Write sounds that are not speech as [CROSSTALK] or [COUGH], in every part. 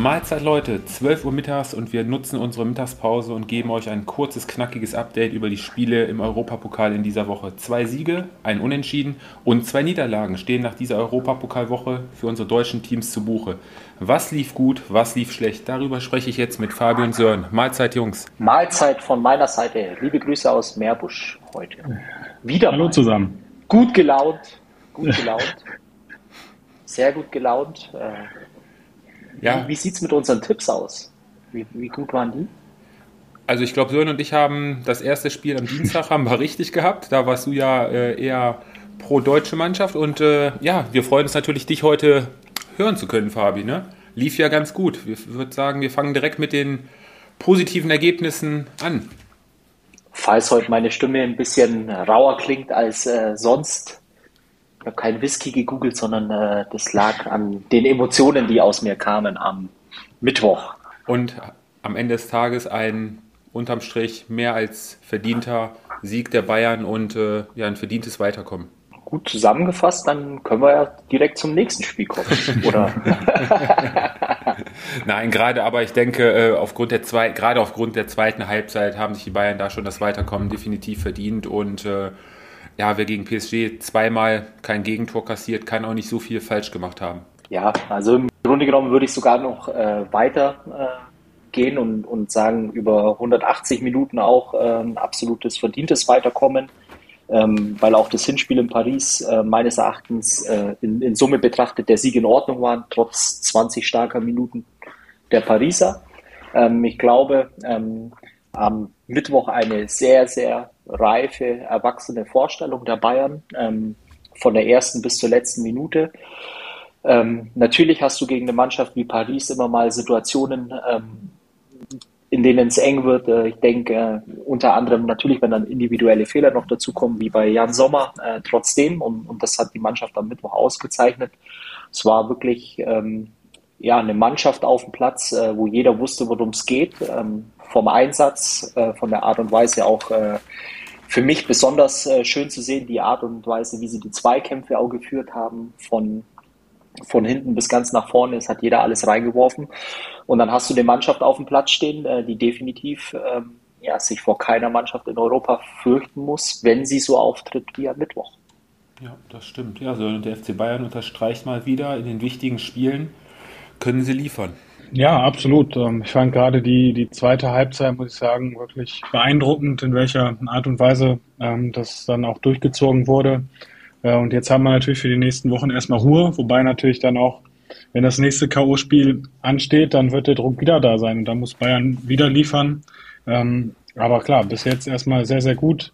Mahlzeit Leute, 12 Uhr mittags und wir nutzen unsere Mittagspause und geben euch ein kurzes, knackiges Update über die Spiele im Europapokal in dieser Woche. Zwei Siege, ein Unentschieden und zwei Niederlagen stehen nach dieser Europapokalwoche für unsere deutschen Teams zu Buche. Was lief gut, was lief schlecht? Darüber spreche ich jetzt mit Fabi und Sören. Mahlzeit Jungs. Mahlzeit von meiner Seite. Liebe Grüße aus Meerbusch heute. Wieder Hallo mal. zusammen. Gut gelaunt, gut gelaunt. Sehr gut gelaunt. Äh, ja. Wie, wie sieht es mit unseren Tipps aus? Wie, wie gut waren die? Also ich glaube, Sören und ich haben das erste Spiel am Dienstag [LAUGHS] haben wir richtig gehabt. Da warst du ja äh, eher pro deutsche Mannschaft und äh, ja, wir freuen uns natürlich, dich heute hören zu können, Fabi. Ne? Lief ja ganz gut. Ich würde sagen, wir fangen direkt mit den positiven Ergebnissen an. Falls heute meine Stimme ein bisschen rauer klingt als äh, sonst, ich habe keinen Whisky gegoogelt, sondern äh, das lag an den Emotionen, die aus mir kamen am Mittwoch. Und am Ende des Tages ein unterm Strich mehr als verdienter Sieg der Bayern und äh, ja, ein verdientes Weiterkommen. Gut zusammengefasst, dann können wir ja direkt zum nächsten Spiel kommen, [LAUGHS] oder? [LAUGHS] Nein, gerade aber ich denke, äh, aufgrund der zwei, gerade aufgrund der zweiten Halbzeit haben sich die Bayern da schon das Weiterkommen definitiv verdient und äh, ja, wer gegen PSG zweimal kein Gegentor kassiert, kann auch nicht so viel falsch gemacht haben. Ja, also im Grunde genommen würde ich sogar noch äh, weiter äh, gehen und, und sagen, über 180 Minuten auch äh, ein absolutes verdientes Weiterkommen, ähm, weil auch das Hinspiel in Paris äh, meines Erachtens äh, in, in, Summe betrachtet der Sieg in Ordnung war, trotz 20 starker Minuten der Pariser. Ähm, ich glaube, ähm, am Mittwoch eine sehr, sehr reife, erwachsene Vorstellung der Bayern, ähm, von der ersten bis zur letzten Minute. Ähm, natürlich hast du gegen eine Mannschaft wie Paris immer mal Situationen, ähm, in denen es eng wird. Äh, ich denke äh, unter anderem natürlich, wenn dann individuelle Fehler noch dazukommen, wie bei Jan Sommer, äh, trotzdem. Und, und, das hat die Mannschaft am Mittwoch ausgezeichnet. Es war wirklich ähm, ja, eine Mannschaft auf dem Platz, äh, wo jeder wusste, worum es geht. Ähm, vom Einsatz, äh, von der Art und Weise auch äh, für mich besonders äh, schön zu sehen, die Art und Weise, wie sie die Zweikämpfe auch geführt haben, von, von hinten bis ganz nach vorne. Es hat jeder alles reingeworfen. Und dann hast du eine Mannschaft auf dem Platz stehen, äh, die definitiv ähm, ja, sich vor keiner Mannschaft in Europa fürchten muss, wenn sie so auftritt wie am Mittwoch. Ja, das stimmt. Ja, also der FC Bayern unterstreicht mal wieder in den wichtigen Spielen, können sie liefern. Ja, absolut. Ähm, ich fand gerade die, die zweite Halbzeit, muss ich sagen, wirklich beeindruckend, in welcher Art und Weise ähm, das dann auch durchgezogen wurde. Äh, und jetzt haben wir natürlich für die nächsten Wochen erstmal Ruhe, wobei natürlich dann auch, wenn das nächste K.O.-Spiel ansteht, dann wird der Druck wieder da sein und da muss Bayern wieder liefern. Ähm, aber klar, bis jetzt erstmal sehr, sehr gut.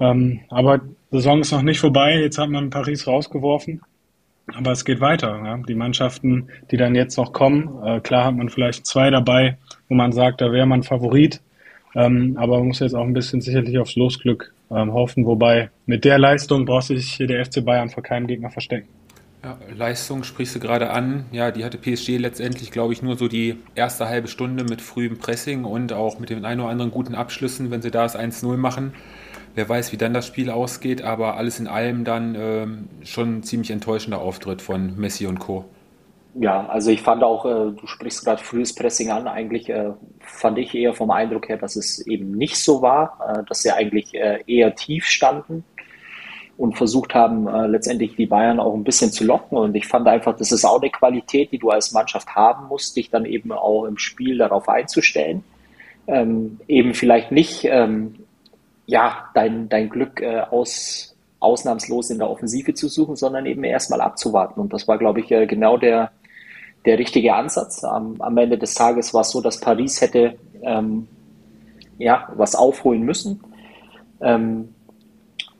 Ähm, aber die Saison ist noch nicht vorbei. Jetzt hat man Paris rausgeworfen. Aber es geht weiter. Ja. Die Mannschaften, die dann jetzt noch kommen, äh, klar hat man vielleicht zwei dabei, wo man sagt, da wäre man Favorit. Ähm, aber man muss jetzt auch ein bisschen sicherlich aufs Losglück ähm, hoffen. Wobei mit der Leistung braucht sich der FC Bayern vor keinem Gegner verstecken. Ja, Leistung sprichst du gerade an. Ja, die hatte PSG letztendlich, glaube ich, nur so die erste halbe Stunde mit frühem Pressing und auch mit den ein oder anderen guten Abschlüssen, wenn sie da das 1-0 machen. Wer weiß, wie dann das Spiel ausgeht, aber alles in allem dann ähm, schon ein ziemlich enttäuschender Auftritt von Messi und Co. Ja, also ich fand auch, äh, du sprichst gerade frühes Pressing an, eigentlich äh, fand ich eher vom Eindruck her, dass es eben nicht so war, äh, dass sie eigentlich äh, eher tief standen und versucht haben, äh, letztendlich die Bayern auch ein bisschen zu locken. Und ich fand einfach, das ist auch eine Qualität, die du als Mannschaft haben musst, dich dann eben auch im Spiel darauf einzustellen. Ähm, eben vielleicht nicht ähm, ja, dein, dein Glück äh, aus, ausnahmslos in der Offensive zu suchen, sondern eben erstmal abzuwarten. Und das war, glaube ich, äh, genau der, der richtige Ansatz. Am, am Ende des Tages war es so, dass Paris hätte ähm, ja, was aufholen müssen. Ähm,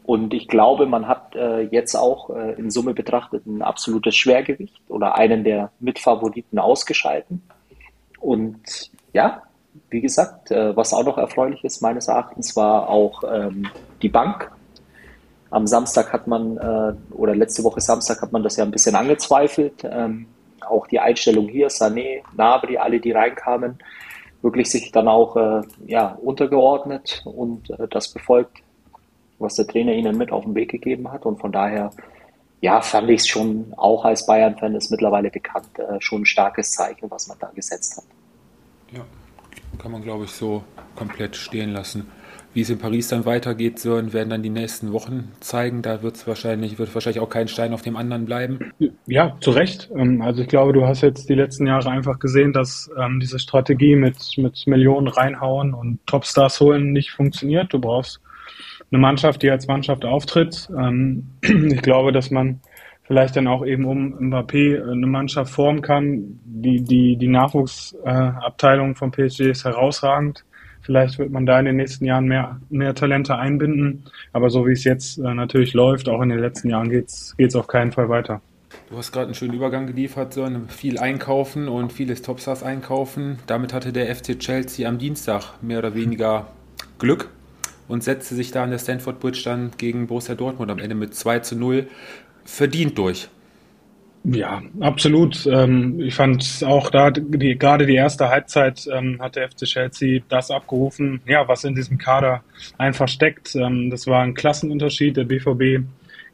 und ich glaube, man hat äh, jetzt auch äh, in Summe betrachtet ein absolutes Schwergewicht oder einen der Mitfavoriten ausgeschalten. Und ja, wie gesagt, äh, was auch noch erfreulich ist meines Erachtens, war auch ähm, die Bank. Am Samstag hat man, äh, oder letzte Woche Samstag hat man das ja ein bisschen angezweifelt. Ähm, auch die Einstellung hier, Sané, Nabri, alle, die reinkamen, wirklich sich dann auch äh, ja, untergeordnet und äh, das befolgt, was der Trainer ihnen mit auf den Weg gegeben hat. Und von daher, ja, fand ich es schon, auch als Bayern-Fan ist mittlerweile bekannt, äh, schon ein starkes Zeichen, was man da gesetzt hat. Ja, kann man, glaube ich, so komplett stehen lassen. Wie es in Paris dann weitergeht, werden dann die nächsten Wochen zeigen. Da wird es wahrscheinlich, wird wahrscheinlich auch kein Stein auf dem anderen bleiben. Ja, zu Recht. Ähm, also ich glaube, du hast jetzt die letzten Jahre einfach gesehen, dass ähm, diese Strategie mit, mit Millionen reinhauen und Topstars holen nicht funktioniert. Du brauchst eine Mannschaft, die als Mannschaft auftritt. Ähm, [CLEARS THROAT] ich glaube, dass man vielleicht dann auch eben um Mbappé eine Mannschaft formen kann. Die, die, die Nachwuchsabteilung äh, von PSG ist herausragend. Vielleicht wird man da in den nächsten Jahren mehr, mehr Talente einbinden. Aber so wie es jetzt äh, natürlich läuft, auch in den letzten Jahren, geht es auf keinen Fall weiter. Du hast gerade einen schönen Übergang geliefert, so viel einkaufen und vieles Topstars einkaufen. Damit hatte der FC Chelsea am Dienstag mehr oder weniger Glück und setzte sich da an der Stanford Bridge dann gegen Borussia Dortmund am Ende mit 2 zu 0 verdient durch. Ja, absolut. Ähm, ich fand auch da, die, gerade die erste Halbzeit ähm, hat der FC Chelsea das abgerufen, ja, was in diesem Kader einfach steckt. Ähm, das war ein Klassenunterschied. Der BVB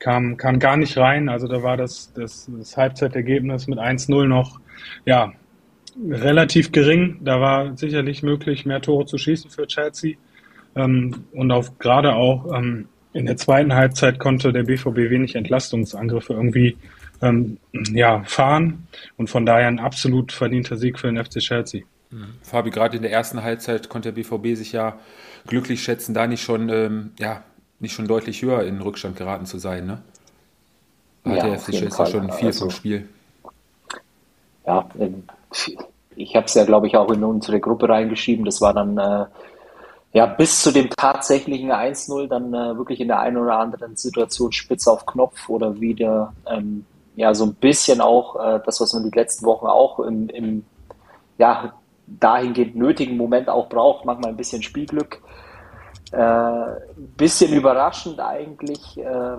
kam, kam gar nicht rein. Also da war das, das, das Halbzeitergebnis mit 1-0 noch, ja, relativ gering. Da war sicherlich möglich, mehr Tore zu schießen für Chelsea. und auch gerade auch in der zweiten Halbzeit konnte der BVB wenig Entlastungsangriffe irgendwie ähm, ja, fahren und von daher ein absolut verdienter Sieg für den FC Chelsea. Mhm. Fabi, gerade in der ersten Halbzeit konnte der BVB sich ja glücklich schätzen, da nicht schon, ähm, ja, nicht schon deutlich höher in Rückstand geraten zu sein. Ne? Hat ja, der FC Chelsea schon viel also, vom Spiel. Ja, ähm, ich habe es ja, glaube ich, auch in unsere Gruppe reingeschrieben. Das war dann äh, ja bis zu dem tatsächlichen 1-0 dann äh, wirklich in der einen oder anderen Situation spitz auf Knopf oder wieder ähm, ja so ein bisschen auch äh, das, was man die letzten Wochen auch im, im ja, dahingehend nötigen Moment auch braucht, manchmal ein bisschen Spielglück. Äh, bisschen überraschend eigentlich, äh,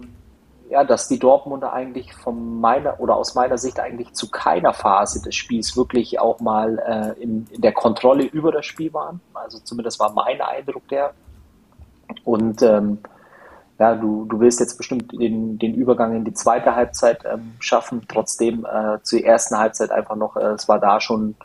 ja, dass die Dortmunder eigentlich von meiner oder aus meiner Sicht eigentlich zu keiner Phase des Spiels wirklich auch mal äh, in, in der Kontrolle über das Spiel waren. Also zumindest war mein Eindruck der. Und ähm, ja, du, du willst jetzt bestimmt den, den Übergang in die zweite Halbzeit ähm, schaffen. Trotzdem äh, zur ersten Halbzeit einfach noch, äh, es war da schon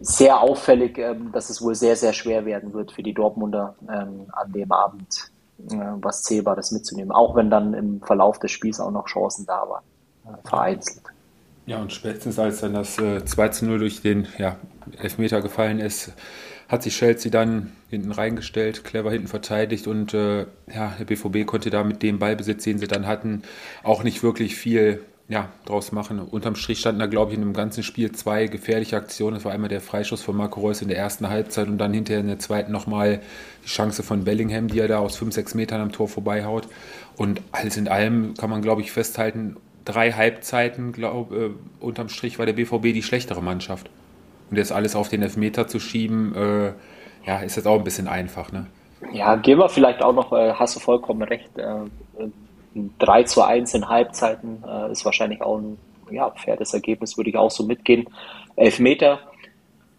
sehr auffällig, ähm, dass es wohl sehr, sehr schwer werden wird für die Dortmunder ähm, an dem Abend was Zählbares mitzunehmen. Auch wenn dann im Verlauf des Spiels auch noch Chancen da waren, äh, vereinzelt. Ja, und spätestens als dann das äh, 2 zu 0 durch den ja, Elfmeter gefallen ist, hat sich Chelsea dann hinten reingestellt, clever hinten verteidigt und äh, ja, der BVB konnte da mit dem Ballbesitz, den sie dann hatten, auch nicht wirklich viel ja, draus machen. Unterm Strich standen da, glaube ich, in dem ganzen Spiel zwei gefährliche Aktionen. Das war einmal der Freischuss von Marco Reus in der ersten Halbzeit und dann hinterher in der zweiten nochmal die Chance von Bellingham, die er da aus 5, 6 Metern am Tor vorbeihaut. Und alles in allem kann man, glaube ich, festhalten, drei Halbzeiten, glaube äh, unterm Strich war der BVB die schlechtere Mannschaft. Und jetzt alles auf den Elfmeter zu schieben, äh, ja, ist jetzt auch ein bisschen einfach, ne? Ja, gehen wir vielleicht auch noch, äh, hast du vollkommen recht, äh, 3 zu 1 in Halbzeiten äh, ist wahrscheinlich auch ein ja, faires Ergebnis, würde ich auch so mitgehen. Elfmeter,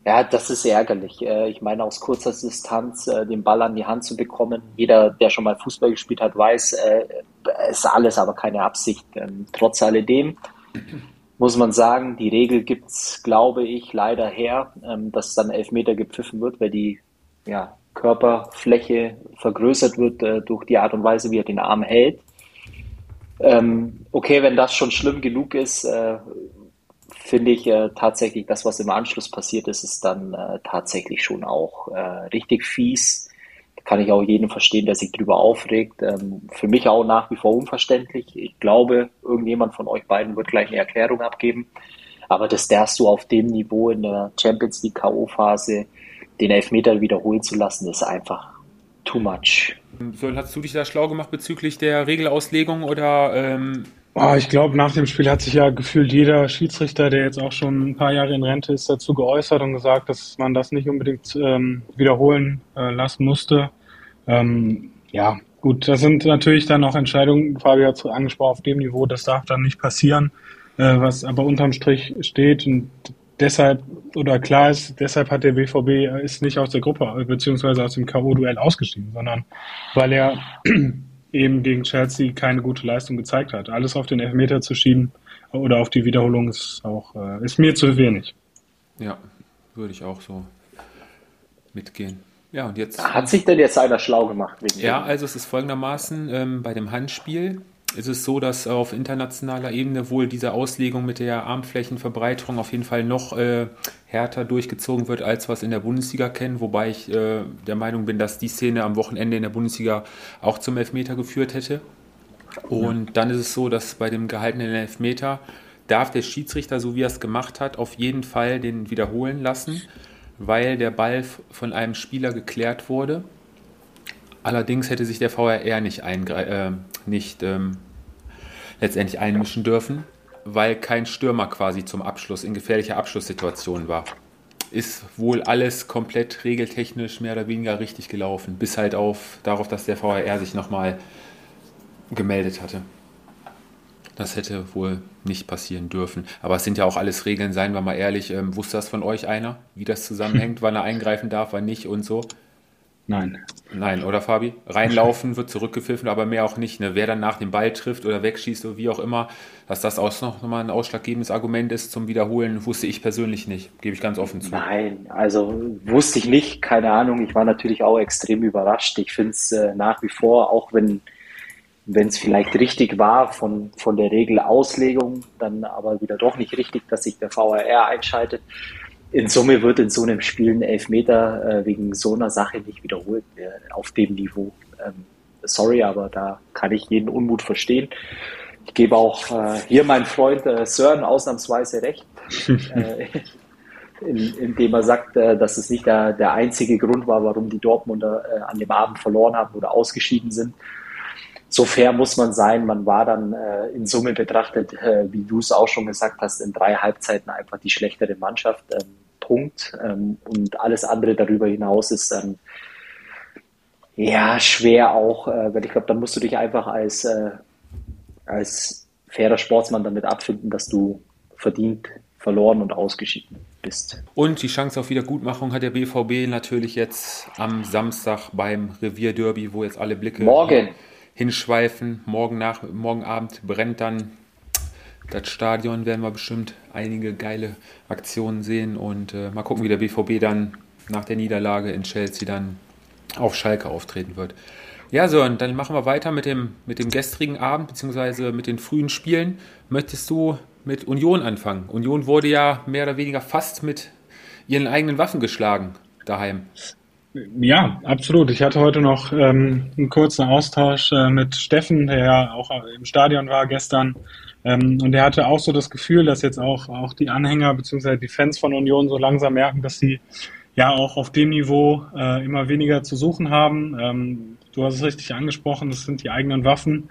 ja, das ist ärgerlich. Äh, ich meine, aus kurzer Distanz äh, den Ball an die Hand zu bekommen. Jeder, der schon mal Fußball gespielt hat, weiß, äh, ist alles aber keine Absicht. Ähm, trotz alledem muss man sagen, die Regel gibt es, glaube ich, leider her, ähm, dass dann Elfmeter gepfiffen wird, weil die ja, Körperfläche vergrößert wird äh, durch die Art und Weise, wie er den Arm hält. Ähm, okay, wenn das schon schlimm genug ist, äh, finde ich äh, tatsächlich, das, was im Anschluss passiert ist, ist dann äh, tatsächlich schon auch äh, richtig fies. Kann ich auch jeden verstehen, der sich drüber aufregt. Ähm, für mich auch nach wie vor unverständlich. Ich glaube, irgendjemand von euch beiden wird gleich eine Erklärung abgeben. Aber das darfst du auf dem Niveau in der Champions League K.O.-Phase den Elfmeter wiederholen zu lassen, ist einfach too much. Sören, hast du dich da schlau gemacht bezüglich der Regelauslegung oder? Ähm oh, ich glaube, nach dem Spiel hat sich ja gefühlt jeder Schiedsrichter, der jetzt auch schon ein paar Jahre in Rente ist, dazu geäußert und gesagt, dass man das nicht unbedingt ähm, wiederholen äh, lassen musste. Ähm, ja, gut, das sind natürlich dann auch Entscheidungen, Fabio hat es angesprochen, auf dem Niveau, das darf dann nicht passieren. äh, was aber unterm Strich steht und deshalb oder klar ist, deshalb hat der BVB äh, ist nicht aus der Gruppe beziehungsweise aus dem K.O.-Duell ausgestiegen, sondern weil er [CLEARS THROAT] eben gegen Chelsea keine gute Leistung gezeigt hat. Alles auf den Elfmeter zu schieben oder auf die Wiederholung ist auch äh, ist mir zu wenig. Ja, würde ich auch so mitgehen. Ja, und jetzt. Hat sich denn jetzt einer schlau gemacht? ja, also es ist folgendermaßen: ähm, bei dem Handspiel ist es so, dass auf internationaler Ebene wohl diese Auslegung mit der Armflächenverbreiterung auf jeden Fall noch äh, härter durchgezogen wird, als was in der Bundesliga kennen, wobei ich äh, der Meinung bin, dass die Szene am Wochenende in der Bundesliga auch zum Elfmeter geführt hätte. Und dann ist es so, dass bei dem gehaltenen Elfmeter darf der Schiedsrichter, so wie er es gemacht hat, auf jeden Fall den wiederholen lassen, weil der Ball von einem Spieler geklärt wurde. Allerdings hätte sich der VRR nicht, äh, nicht ähm, letztendlich einmischen dürfen, weil kein Stürmer quasi zum Abschluss in gefährlicher Abschlusssituation war. Ist wohl alles komplett regeltechnisch mehr oder weniger richtig gelaufen, bis halt auf darauf, dass der VRR sich nochmal gemeldet hatte. Das hätte wohl nicht passieren dürfen. Aber es sind ja auch alles Regeln, seien wir mal ehrlich. Ähm, wusste das von euch einer, wie das zusammenhängt, wann er eingreifen darf, wann nicht und so? Nein. Nein, oder Fabi? Reinlaufen wird zurückgepfiffen, aber mehr auch nicht. Ne? Wer dann nach dem Ball trifft oder wegschießt oder wie auch immer, dass das auch noch mal ein ausschlaggebendes Argument ist zum Wiederholen, wusste ich persönlich nicht. Gebe ich ganz offen zu. Nein, also wusste ich nicht, keine Ahnung. Ich war natürlich auch extrem überrascht. Ich finde es äh, nach wie vor, auch wenn wenn es vielleicht richtig war von, von der Regelauslegung, dann aber wieder doch nicht richtig, dass sich der VAR einschaltet in Summe wird in so einem Spiel ein Elfmeter äh, wegen so einer Sache nicht wiederholt äh, auf dem Niveau. Ähm, sorry, aber da kann ich jeden Unmut verstehen. Ich gebe auch äh, hier meinem Freund äh, Sören ausnahmsweise recht, äh, [LAUGHS] in, indem er sagt, äh, dass es nicht der, der einzige Grund war, warum die Dortmunder äh, an dem Abend verloren haben oder ausgeschieden sind. So fair muss man sein. Man war dann äh, in Summe betrachtet, äh, wie du es auch schon gesagt hast, in drei Halbzeiten einfach die schlechtere Mannschaft. Ähm, Punkt. Ähm, und alles andere darüber hinaus ist dann ja schwer auch, äh, weil ich glaube, dann musst du dich einfach als, äh, als fairer Sportsmann damit abfinden, dass du verdient verloren und ausgeschieden bist. Und die Chance auf Wiedergutmachung hat der BVB natürlich jetzt am Samstag beim Revierderby, wo jetzt alle Blicke morgen hinschweifen. Morgen, nach, morgen Abend brennt dann das Stadion werden wir bestimmt einige geile Aktionen sehen und äh, mal gucken, wie der BVB dann nach der Niederlage in Chelsea dann auf Schalke auftreten wird. Ja, Sören, dann machen wir weiter mit dem, mit dem gestrigen Abend beziehungsweise mit den frühen Spielen. Möchtest du mit Union anfangen? Union wurde ja mehr oder weniger fast mit ihren eigenen Waffen geschlagen daheim. Ja, absolut. Ich hatte heute noch ähm, einen kurzen Austausch äh, mit Steffen, der ja auch im Stadion war gestern. Ähm, und er hatte auch so das Gefühl, dass jetzt auch, auch die Anhänger bzw. die Fans von Union so langsam merken, dass sie ja auch auf dem Niveau äh, immer weniger zu suchen haben. Ähm, du hast es richtig angesprochen, das sind die eigenen Waffen,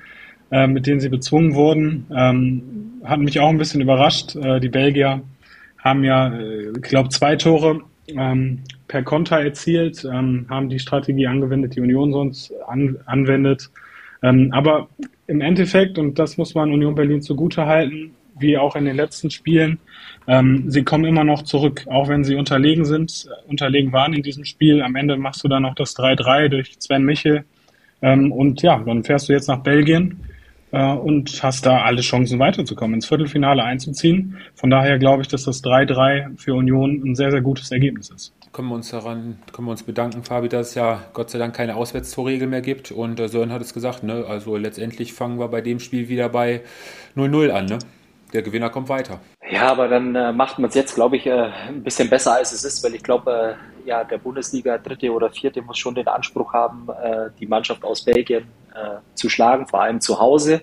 äh, mit denen sie bezwungen wurden. Ähm, hat mich auch ein bisschen überrascht. Äh, die Belgier haben ja, äh, ich glaube, zwei Tore ähm, per Konter erzielt, ähm, haben die Strategie angewendet, die Union sonst an, anwendet. Ähm, aber im Endeffekt, und das muss man Union Berlin zugute halten, wie auch in den letzten Spielen, ähm, sie kommen immer noch zurück, auch wenn sie unterlegen sind, äh, unterlegen waren in diesem Spiel. Am Ende machst du dann noch das 3-3 durch Sven Michel. Ähm, und ja, dann fährst du jetzt nach Belgien und hast da alle Chancen weiterzukommen, ins Viertelfinale einzuziehen. Von daher glaube ich, dass das 3-3 für Union ein sehr, sehr gutes Ergebnis ist können wir uns daran, können wir uns bedanken, Fabi, dass es ja Gott sei Dank keine Auswärtstorregel mehr gibt. Und äh, Sören hat es gesagt, ne? Also letztendlich fangen wir bei dem Spiel wieder bei 0-0 an, ne? Der Gewinner kommt weiter. Ja, aber dann äh, macht man es jetzt, glaube ich, äh, ein bisschen besser, als es ist, weil ich glaube, äh, ja, der Bundesliga dritte oder vierte muss schon den Anspruch haben, äh, die Mannschaft aus Belgien äh, zu schlagen, vor allem zu Hause.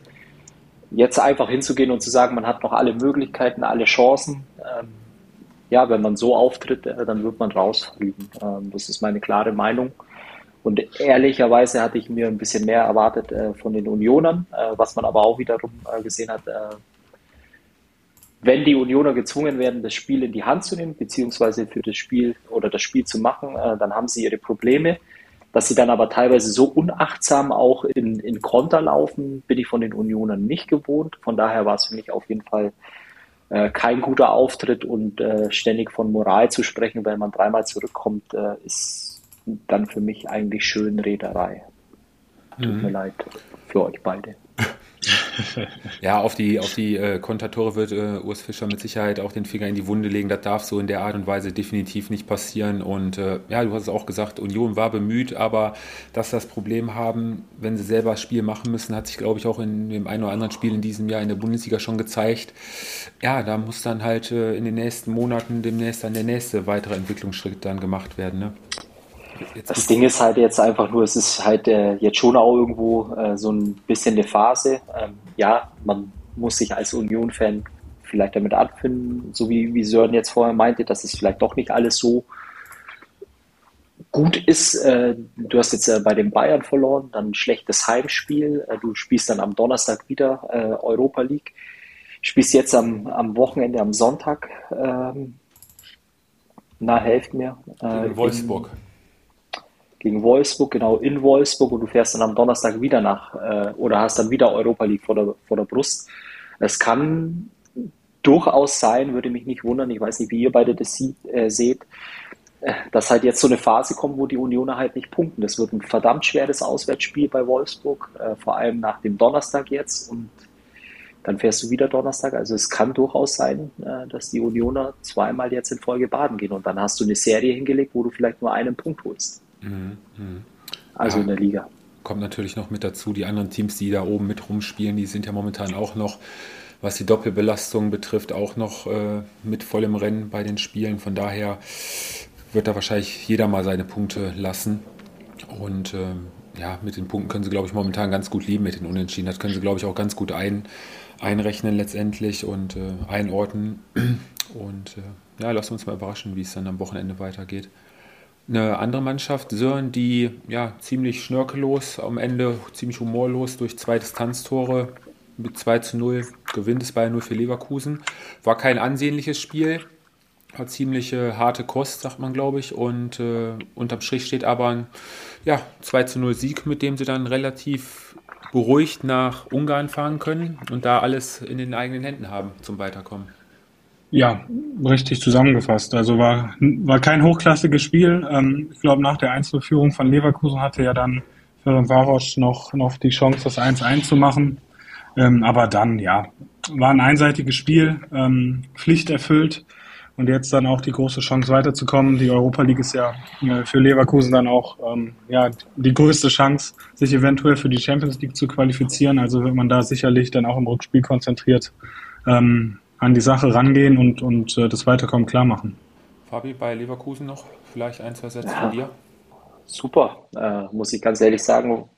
Jetzt einfach hinzugehen und zu sagen, man hat noch alle Möglichkeiten, alle Chancen. Ähm, ja, wenn man so auftritt, äh, dann wird man rausfliegen. Ähm, das ist meine klare Meinung. Und ehrlicherweise hatte ich mir ein bisschen mehr erwartet äh, von den Unionern, äh, was man aber auch wiederum gesehen hat. wenn die Unioner gezwungen werden, das Spiel in die Hand zu nehmen, beziehungsweise für das Spiel oder das Spiel zu machen, dann haben sie ihre Probleme. Dass sie dann aber teilweise so unachtsam auch in, in Konter laufen, bin ich von den Unionern nicht gewohnt. Von daher war es für mich auf jeden Fall äh, kein guter Auftritt und äh, ständig von Moral zu sprechen, wenn man dreimal zurückkommt, äh, ist dann für mich eigentlich schön Rederei. Tut mhm. mir leid für euch beide. Ja, auf die, auf die äh, Kontatore wird äh, Urs Fischer mit Sicherheit auch den Finger in die Wunde legen. Das darf so in der Art und Weise definitiv nicht passieren. Und äh, ja, du hast es auch gesagt, Union war bemüht, aber dass das Problem haben, wenn sie selber das Spiel machen müssen, hat sich, glaube ich, auch in dem einen oder anderen Spiel in diesem Jahr in der Bundesliga schon gezeigt. Ja, da muss dann halt äh, in den nächsten Monaten demnächst dann der nächste weitere Entwicklungsschritt dann gemacht werden. Ne? Das Ding ist halt jetzt einfach nur, es ist halt äh, jetzt schon auch irgendwo äh, so ein bisschen eine Phase. Ähm, ja, man muss sich als Union-Fan vielleicht damit abfinden, so wie, wie Sören jetzt vorher meinte, dass es vielleicht doch nicht alles so gut ist. Äh, du hast jetzt äh, bei den Bayern verloren, dann ein schlechtes Heimspiel. Äh, du spielst dann am Donnerstag wieder äh, Europa League. Spielst jetzt am, am Wochenende, am Sonntag. Ähm, na, helft mir. Äh, Wolfsburg. In, gegen Wolfsburg, genau in Wolfsburg und du fährst dann am Donnerstag wieder nach äh, oder hast dann wieder Europa League vor der, vor der Brust. Es kann durchaus sein, würde mich nicht wundern, ich weiß nicht, wie ihr beide das sieht, äh, seht, äh, dass halt jetzt so eine Phase kommt, wo die Unioner halt nicht punkten. Das wird ein verdammt schweres Auswärtsspiel bei Wolfsburg, äh, vor allem nach dem Donnerstag jetzt und dann fährst du wieder Donnerstag. Also es kann durchaus sein, äh, dass die Unioner zweimal jetzt in Folge baden gehen und dann hast du eine Serie hingelegt, wo du vielleicht nur einen Punkt holst. Mhm. Also ja, in der Liga. Kommt natürlich noch mit dazu, die anderen Teams, die da oben mit rumspielen, die sind ja momentan auch noch, was die Doppelbelastung betrifft, auch noch äh, mit vollem Rennen bei den Spielen. Von daher wird da wahrscheinlich jeder mal seine Punkte lassen. Und ähm, ja, mit den Punkten können sie, glaube ich, momentan ganz gut leben mit den Unentschieden. Das können sie, glaube ich, auch ganz gut ein, einrechnen letztendlich und äh, einordnen. Und äh, ja, lasst uns mal überraschen, wie es dann am Wochenende weitergeht eine andere Mannschaft, Sören, die ja ziemlich schnörkellos am Ende, ziemlich humorlos durch zwei Distanztore mit 2 zu 0 gewinnt es bei 0 für Leverkusen. War kein ansehnliches Spiel, war ziemliche harte Kost, sagt man, glaube ich. Und äh, unterm Strich steht aber ein ja, 2 zu 0 Sieg, mit dem sie dann relativ beruhigt nach Ungarn fahren können und da alles in den eigenen Händen haben zum Weiterkommen. Ja, richtig zusammengefasst. Also war, war kein hochklassiges Spiel. Ähm, ich glaube, nach der Einzelführung von Leverkusen hatte ja dann Ferenc Varos noch, noch die Chance, das 1-1 zu machen. Ähm, aber dann, ja, war ein einseitiges Spiel, ähm, Pflicht erfüllt und jetzt dann auch die große Chance weiterzukommen. Die Europa League ist ja äh, für Leverkusen dann auch ähm, ja, die größte Chance, sich eventuell für die Champions League zu qualifizieren. Also wird man da sicherlich dann auch im Rückspiel konzentriert ähm, an die Sache rangehen und, und äh, das Weiterkommen klar machen. Fabi, bei Leverkusen noch vielleicht ein, zwei Sätze ja, von dir? Super, äh, muss ich ganz ehrlich sagen,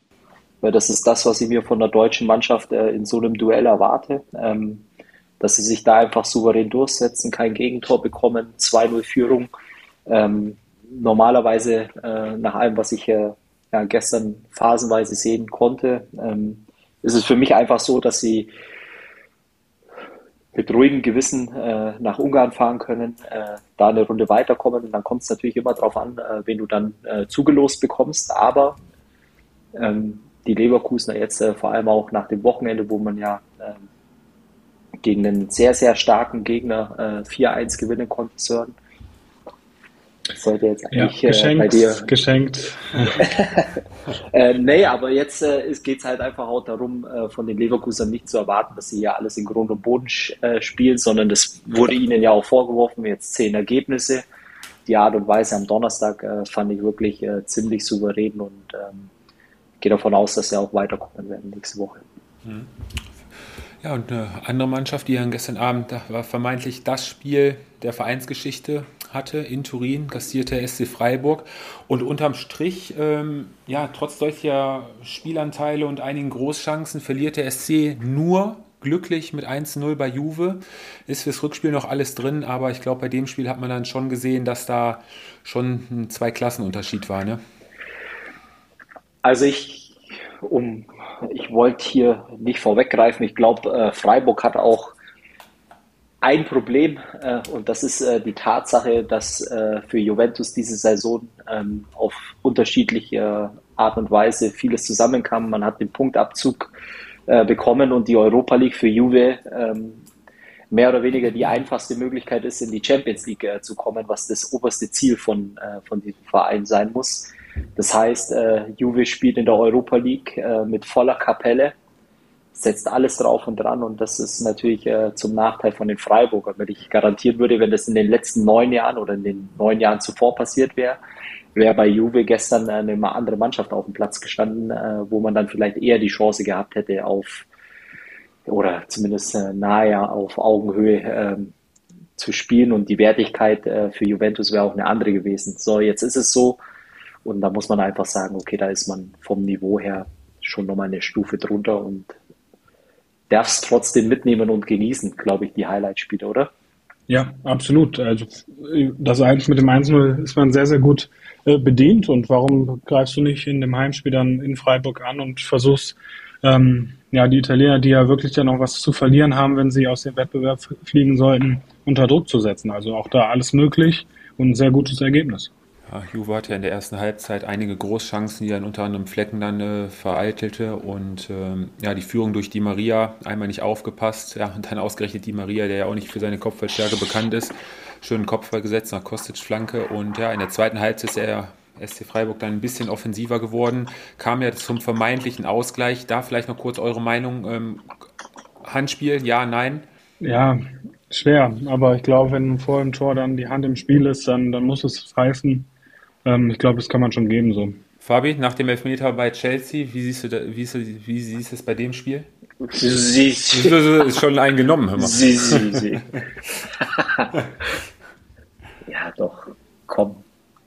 weil das ist das, was ich mir von der deutschen Mannschaft äh, in so einem Duell erwarte. Ähm, dass sie sich da einfach souverän durchsetzen, kein Gegentor bekommen, 2-0 Führung. Ähm, normalerweise, äh, nach allem, was ich äh, ja, gestern phasenweise sehen konnte, ähm, ist es für mich einfach so, dass sie mit ruhigem Gewissen äh, nach Ungarn fahren können, äh, da eine Runde weiterkommen. Und dann kommt es natürlich immer darauf an, äh, wen du dann äh, zugelost bekommst. Aber ähm, die Leverkusener jetzt äh, vor allem auch nach dem Wochenende, wo man ja ähm, gegen einen sehr, sehr starken Gegner äh, 4-1 gewinnen konnte, Sören, sollte jetzt eigentlich ja, geschenkt, äh, bei dir. Geschenkt. [LAUGHS] äh, nee, aber jetzt äh, geht es halt einfach auch darum, äh, von den Leverkusern nicht zu erwarten, dass sie ja alles in Grund und Boden äh, spielen, sondern das wurde ihnen ja auch vorgeworfen, jetzt zehn Ergebnisse. Die Art und Weise am Donnerstag äh, fand ich wirklich äh, ziemlich souverän und ähm, gehe davon aus, dass sie auch weiterkommen werden nächste Woche. Mhm. Ja, und eine andere Mannschaft, die dann gestern Abend, da war vermeintlich das Spiel der Vereinsgeschichte hatte in Turin, kassierte SC Freiburg. Und unterm Strich, ähm, ja, trotz solcher Spielanteile und einigen Großchancen verliert der SC nur glücklich mit 1-0 bei Juve. Ist fürs Rückspiel noch alles drin, aber ich glaube, bei dem Spiel hat man dann schon gesehen, dass da schon ein Zwei-Klassenunterschied war. Ne? Also ich, um ich wollte hier nicht vorweggreifen. Ich glaube, äh, Freiburg hat auch ein Problem äh, und das ist äh, die Tatsache, dass äh, für Juventus diese Saison ähm, auf unterschiedliche Art und Weise vieles zusammenkam. Man hat den Punktabzug äh, bekommen und die Europa League für Juve ähm, mehr oder weniger die einfachste Möglichkeit ist, in die Champions League äh, zu kommen, was das oberste Ziel von, äh, von diesem Verein sein muss. Das heißt, Juve spielt in der Europa League mit voller Kapelle, setzt alles drauf und dran und das ist natürlich äh, zum Nachteil von den Freiburgern, weil ich garantieren würde, wenn das in den letzten neun Jahren oder in den neun Jahren zuvor passiert wäre, wäre bei Juve gestern eine andere Mannschaft auf dem Platz gestanden, äh, wo man dann vielleicht eher die Chance gehabt hätte auf oder zumindest äh, nahe auf Augenhöhe ähm, zu spielen und die Wertigkeit äh, für Juventus wäre auch eine andere gewesen. So, jetzt ist es so und da muss man einfach sagen, okay, da ist man vom Niveau her schon nochmal eine Stufe drunter und darf es trotzdem mitnehmen und genießen, glaube ich, die Highlight-Spiele, oder? Ja, absolut. Also das eigentlich mit dem 1-0 ist man sehr, sehr gut äh, bedient und warum greifst du nicht in dem Heimspiel dann in Freiburg an und versuchst ähm, ja, die Italiener, die ja wirklich dann noch was zu verlieren haben, wenn sie aus dem Wettbewerb fliegen sollten, unter Druck zu setzen. Also auch da alles möglich und ein sehr gutes Ergebnis. Ja, Juve hatte ja in der ersten Halbzeit einige Großchancen, die dann unter anderem Flecken dann äh, vereitelte und ähm, ja, die Führung durch Di Maria einmal nicht aufgepasst, ja, und dann ausgerechnet Di Maria, der ja auch nicht für seine Kopfballstärke bekannt ist, schönen Kopfball gesetzt nach Kostic Flanke und ja, in der zweiten Halbzeit ist er SC Freiburg dann ein bisschen offensiver geworden, kam ja zum vermeintlichen Ausgleich. Da vielleicht noch kurz eure Meinung. Ähm, Handspiel, ja, nein? Ja, schwer. Aber ich glaube, wenn vor dem Tor dann die Hand im Spiel ist, dann, dann muss es pfeifen. Ähm, ich glaube, das kann man schon geben so. Fabi, nach dem Elfmeter bei Chelsea, wie siehst du, da, wie, siehst, wie siehst du es bei dem Spiel? Sie, sie. ist schon eingenommen, hör mal. Sie, sie, sie. [LAUGHS] ja, doch, komm,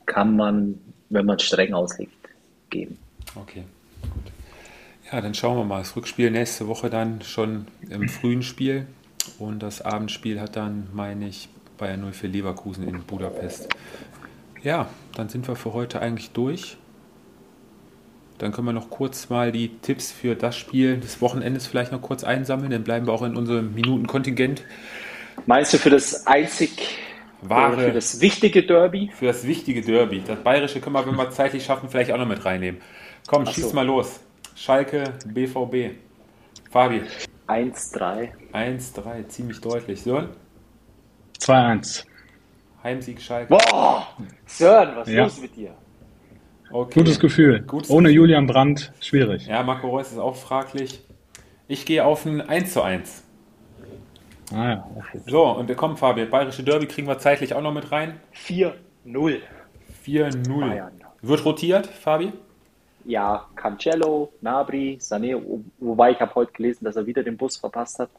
kann man wenn man streng auslegt, geben. Okay, gut. Ja, dann schauen wir mal. Das Rückspiel nächste Woche dann schon im frühen Spiel und das Abendspiel hat dann, meine ich, Bayern 0 für Leverkusen in Budapest. Ja, dann sind wir für heute eigentlich durch. Dann können wir noch kurz mal die Tipps für das Spiel des Wochenendes vielleicht noch kurz einsammeln. Dann bleiben wir auch in unserem Minutenkontingent. Meinst du für das einzig Wahre, für das wichtige Derby. Für das wichtige Derby. Das Bayerische können wir, wenn wir zeitlich schaffen, vielleicht auch noch mit reinnehmen. Komm, Ach schieß so. mal los. Schalke, BVB. Fabi. 1-3. 1-3, ziemlich deutlich. Sören? 2-1. Heimsieg Schalke. Boah! Sören, was ist ja. los mit dir? Okay. Gutes Gefühl. Gutes Ohne Gefühl. Julian Brandt, schwierig. Ja, Marco Reus ist auch fraglich. Ich gehe auf ein 1 1. Ah ja. So, und komm, Fabian, Bayerische Derby kriegen wir zeitlich auch noch mit rein. 4-0. 4-0. Wird rotiert, Fabi? Ja, Cancello, Nabri, Sané, wobei ich habe heute gelesen, dass er wieder den Bus verpasst hat.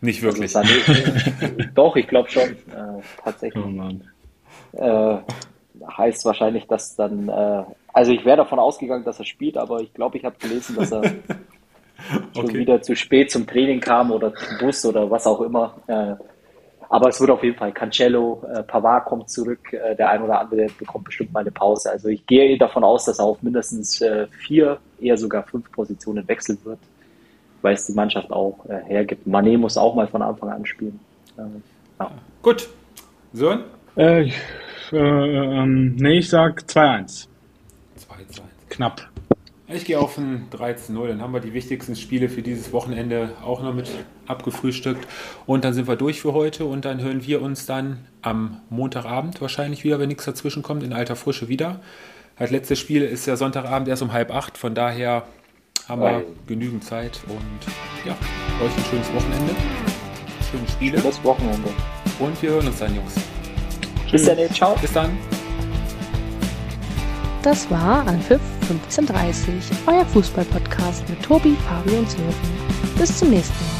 Nicht wirklich. Also [LAUGHS] Sané, doch, ich glaube schon, äh, tatsächlich. Oh äh, heißt wahrscheinlich, dass dann, äh, also ich wäre davon ausgegangen, dass er spielt, aber ich glaube, ich habe gelesen, dass er [LAUGHS] schon okay. wieder zu spät zum Training kam oder zum Bus oder was auch immer. Äh, aber es wird auf jeden Fall Cancello, äh, Pavard kommt zurück, äh, der ein oder andere bekommt bestimmt mal eine Pause. Also ich gehe davon aus, dass er auf mindestens vier, eher sogar fünf Positionen wechseln wird, weil es die Mannschaft auch äh, hergibt. Mané muss auch mal von Anfang an spielen. Äh, ja. Gut. Sören? Äh, ähm, nee, ich sag 2-1. 2-1. Knapp. Ich gehe auf ein 13-0. Dann haben wir die wichtigsten Spiele für dieses Wochenende auch noch mit abgefrühstückt. Und dann sind wir durch für heute. Und dann hören wir uns dann am Montagabend wahrscheinlich wieder, wenn nichts dazwischen kommt, in alter Frische wieder. Das letzte Spiel ist ja Sonntagabend erst um halb acht. Von daher haben wir genügend Zeit. Und ja, euch ein schönes Wochenende. Schöne Spiele. Schönes Wochenende. Und wir hören uns dann, Jungs. Bis dann, ciao. Bis dann. Das war Anpfiff 1530, euer Fußballpodcast mit Tobi, Fabi und Sören. Bis zum nächsten Mal.